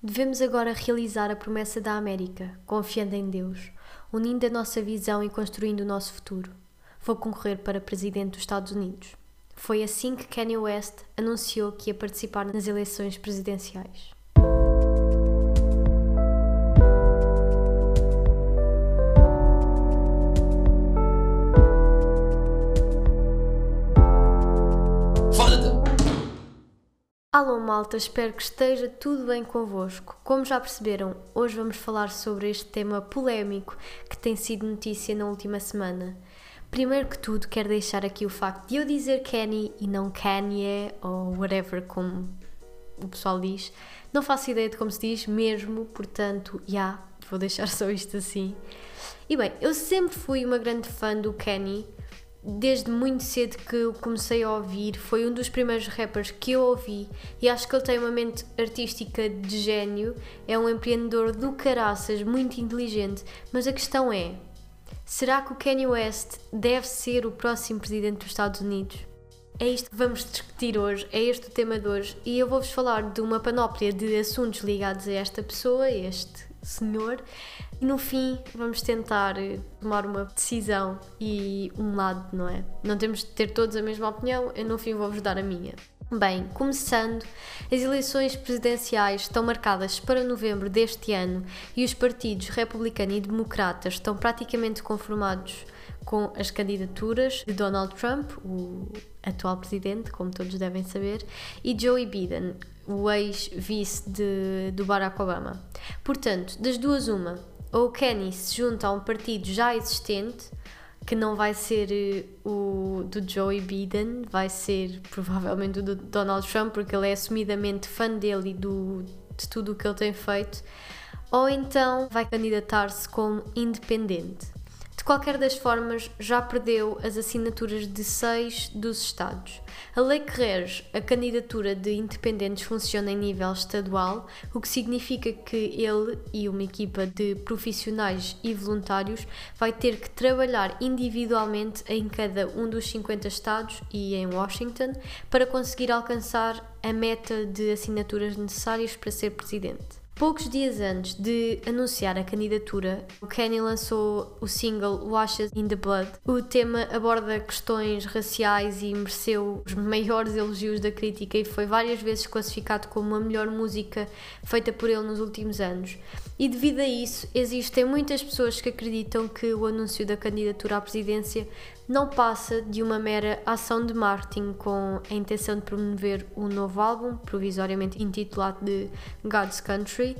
Devemos agora realizar a promessa da América, confiando em Deus, unindo a nossa visão e construindo o nosso futuro. Vou concorrer para presidente dos Estados Unidos. Foi assim que Kanye West anunciou que ia participar nas eleições presidenciais. Malta, espero que esteja tudo bem convosco. Como já perceberam, hoje vamos falar sobre este tema polémico que tem sido notícia na última semana. Primeiro que tudo, quero deixar aqui o facto de eu dizer Kenny e não Kanye ou whatever, como o pessoal diz. Não faço ideia de como se diz mesmo, portanto, já, yeah, vou deixar só isto assim. E bem, eu sempre fui uma grande fã do Kenny desde muito cedo que eu comecei a ouvir, foi um dos primeiros rappers que eu ouvi e acho que ele tem uma mente artística de gênio, é um empreendedor do caraças, muito inteligente, mas a questão é, será que o Kanye West deve ser o próximo presidente dos Estados Unidos? É isto que vamos discutir hoje, é este o tema de hoje e eu vou-vos falar de uma panóplia de assuntos ligados a esta pessoa, este senhor, e no fim vamos tentar eh, tomar uma decisão e um lado, não é? Não temos de ter todos a mesma opinião, eu no fim vou-vos dar a minha. Bem, começando, as eleições presidenciais estão marcadas para novembro deste ano e os partidos republicano e democrata estão praticamente conformados com as candidaturas de Donald Trump, o atual presidente, como todos devem saber, e Joe Biden, o ex-vice do Barack Obama. Portanto, das duas, uma, ou Kenny se junta a um partido já existente, que não vai ser eh, o do Joe Biden, vai ser provavelmente o do Donald Trump, porque ele é assumidamente fã dele e do, de tudo o que ele tem feito, ou então vai candidatar-se como independente qualquer das formas, já perdeu as assinaturas de seis dos Estados. A lei que rege a candidatura de independentes funciona em nível estadual, o que significa que ele e uma equipa de profissionais e voluntários vai ter que trabalhar individualmente em cada um dos 50 estados e em Washington para conseguir alcançar a meta de assinaturas necessárias para ser presidente. Poucos dias antes de anunciar a candidatura, o Kanye lançou o single Washes in the Blood. O tema aborda questões raciais e mereceu os maiores elogios da crítica e foi várias vezes classificado como a melhor música feita por ele nos últimos anos. E devido a isso, existem muitas pessoas que acreditam que o anúncio da candidatura à presidência não passa de uma mera ação de marketing com a intenção de promover um novo álbum, provisoriamente intitulado de God's Country,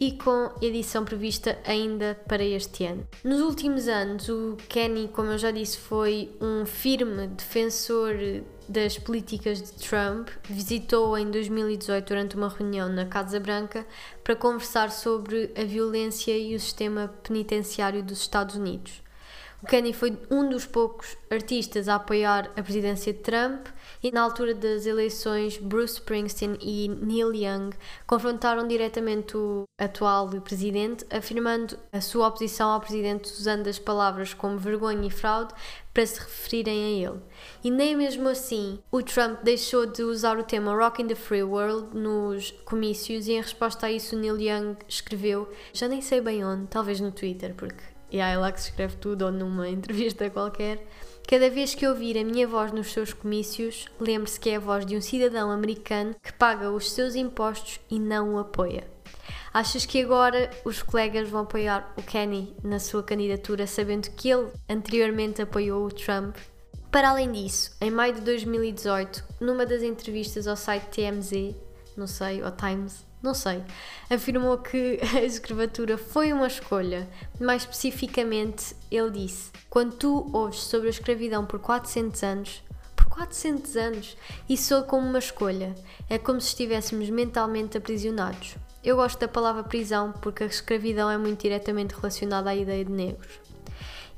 e com edição prevista ainda para este ano. Nos últimos anos, o Kenny, como eu já disse, foi um firme defensor das políticas de Trump. Visitou em 2018 durante uma reunião na Casa Branca para conversar sobre a violência e o sistema penitenciário dos Estados Unidos. Kanye foi um dos poucos artistas a apoiar a presidência de Trump e na altura das eleições Bruce Springsteen e Neil Young confrontaram diretamente o atual presidente, afirmando a sua oposição ao presidente usando as palavras como vergonha e fraude para se referirem a ele. E nem mesmo assim o Trump deixou de usar o tema Rock in the Free World nos comícios e em resposta a isso Neil Young escreveu, já nem sei bem onde, talvez no Twitter, porque e é lá que se escreve tudo ou numa entrevista qualquer. Cada vez que ouvir a minha voz nos seus comícios, lembre-se que é a voz de um cidadão americano que paga os seus impostos e não o apoia. Achas que agora os colegas vão apoiar o Kenny na sua candidatura, sabendo que ele anteriormente apoiou o Trump? Para além disso, em maio de 2018, numa das entrevistas ao site TMZ, não sei, ou Times, não sei, afirmou que a escravatura foi uma escolha. Mais especificamente, ele disse: Quando tu ouves sobre a escravidão por 400 anos, por 400 anos, isso soa como uma escolha. É como se estivéssemos mentalmente aprisionados. Eu gosto da palavra prisão porque a escravidão é muito diretamente relacionada à ideia de negros.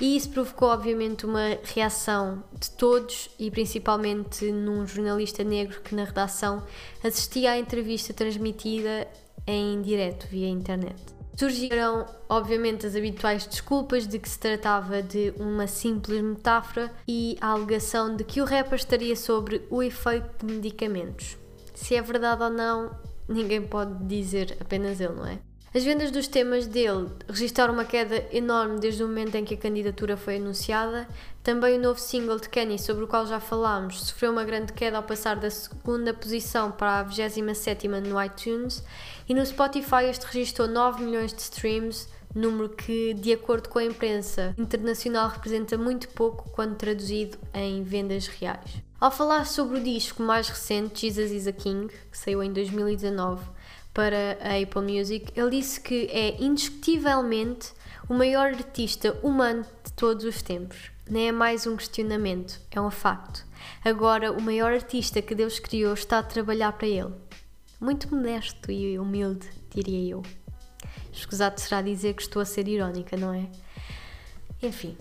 E isso provocou, obviamente, uma reação de todos e principalmente num jornalista negro que, na redação, assistia à entrevista transmitida em direto via internet. Surgiram, obviamente, as habituais desculpas de que se tratava de uma simples metáfora e a alegação de que o rapper estaria sobre o efeito de medicamentos. Se é verdade ou não, ninguém pode dizer apenas ele, não é? As vendas dos temas dele registraram uma queda enorme desde o momento em que a candidatura foi anunciada. Também o novo single de Kenny, sobre o qual já falámos, sofreu uma grande queda ao passar da segunda posição para a 27 no iTunes. E no Spotify este registrou 9 milhões de streams, número que, de acordo com a imprensa internacional, representa muito pouco quando traduzido em vendas reais. Ao falar sobre o disco mais recente, Jesus is a King, que saiu em 2019, para a Apple Music, ele disse que é indiscutivelmente o maior artista humano de todos os tempos. Nem é mais um questionamento, é um facto. Agora, o maior artista que Deus criou está a trabalhar para ele. Muito modesto e humilde, diria eu. Escusado será dizer que estou a ser irónica, não é? Enfim,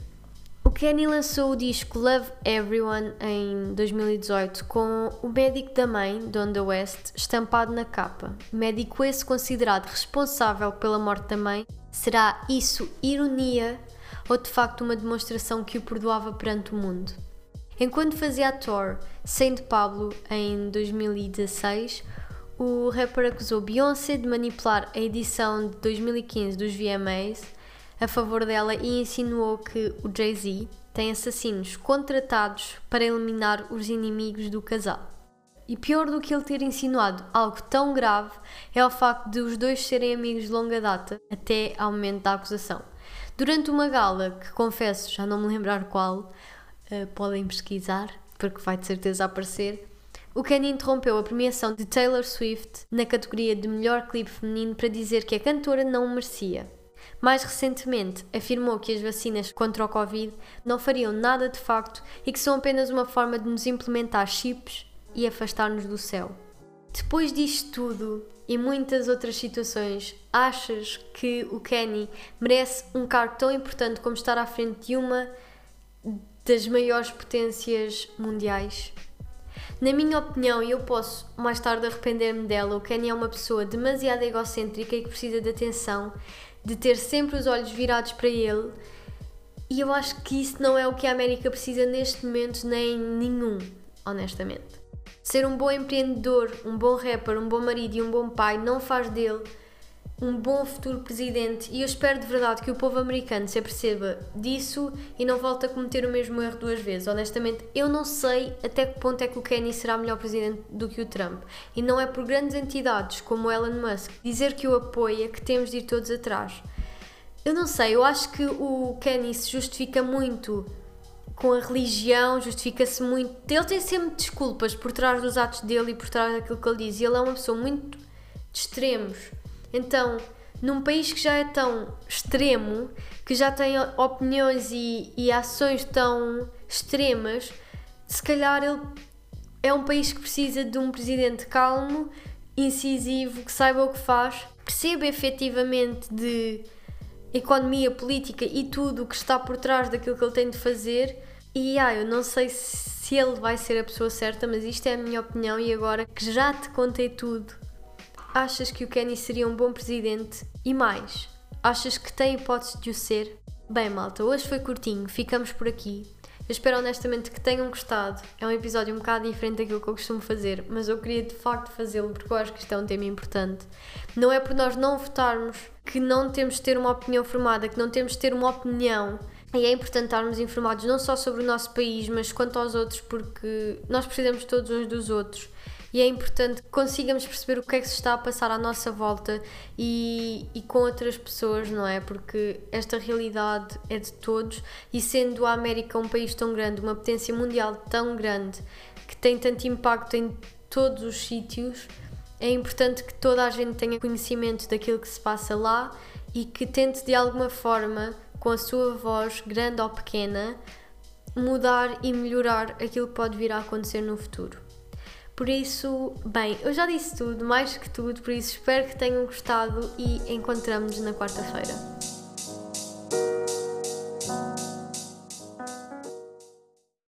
Kenny lançou o disco Love Everyone em 2018 com o médico da mãe, Donda West, estampado na capa. Médico esse considerado responsável pela morte da mãe. Será isso ironia ou de facto uma demonstração que o perdoava perante o mundo? Enquanto fazia a tour Saint Pablo em 2016, o rapper acusou Beyoncé de manipular a edição de 2015 dos VMAs a favor dela e insinuou que o Jay-Z tem assassinos contratados para eliminar os inimigos do casal. E pior do que ele ter insinuado algo tão grave é o facto de os dois serem amigos de longa data até ao momento da acusação. Durante uma gala, que confesso já não me lembrar qual, uh, podem pesquisar, porque vai de certeza aparecer, o Kenny interrompeu a premiação de Taylor Swift na categoria de melhor clipe feminino para dizer que a cantora não merecia. Mais recentemente, afirmou que as vacinas contra o Covid não fariam nada de facto e que são apenas uma forma de nos implementar chips e afastar-nos do céu. Depois disto tudo e muitas outras situações, achas que o Kenny merece um cargo tão importante como estar à frente de uma das maiores potências mundiais? Na minha opinião, e eu posso mais tarde arrepender-me dela, o Kenny é uma pessoa demasiado egocêntrica e que precisa de atenção de ter sempre os olhos virados para ele. E eu acho que isso não é o que a América precisa neste momento, nem nenhum, honestamente. Ser um bom empreendedor, um bom rapper, um bom marido e um bom pai não faz dele um bom futuro presidente e eu espero de verdade que o povo americano se aperceba disso e não volte a cometer o mesmo erro duas vezes. Honestamente, eu não sei até que ponto é que o Kenny será melhor presidente do que o Trump. E não é por grandes entidades como Elon Musk dizer que o apoia que temos de ir todos atrás. Eu não sei, eu acho que o Kenny se justifica muito com a religião, justifica-se muito. Ele tem sempre desculpas por trás dos atos dele e por trás daquilo que ele diz. E ele é uma pessoa muito de extremos então, num país que já é tão extremo, que já tem opiniões e, e ações tão extremas, se calhar ele é um país que precisa de um presidente calmo, incisivo, que saiba o que faz, perceba efetivamente de economia, política e tudo o que está por trás daquilo que ele tem de fazer. E ah, eu não sei se ele vai ser a pessoa certa, mas isto é a minha opinião. E agora que já te contei tudo Achas que o Kenny seria um bom presidente? E mais, achas que tem hipótese de o ser? Bem, malta, hoje foi curtinho, ficamos por aqui. Eu espero honestamente que tenham gostado. É um episódio um bocado diferente daquilo que eu costumo fazer, mas eu queria de facto fazê-lo porque eu acho que isto é um tema importante. Não é por nós não votarmos que não temos de ter uma opinião formada, que não temos de ter uma opinião. E é importante estarmos informados não só sobre o nosso país, mas quanto aos outros, porque nós precisamos todos uns dos outros e é importante que consigamos perceber o que é que se está a passar à nossa volta e, e com outras pessoas, não é? Porque esta realidade é de todos e sendo a América um país tão grande, uma potência mundial tão grande, que tem tanto impacto em todos os sítios, é importante que toda a gente tenha conhecimento daquilo que se passa lá e que tente de alguma forma, com a sua voz, grande ou pequena, mudar e melhorar aquilo que pode vir a acontecer no futuro. Por isso, bem, eu já disse tudo, mais que tudo, por isso espero que tenham gostado e encontramos-nos na quarta-feira.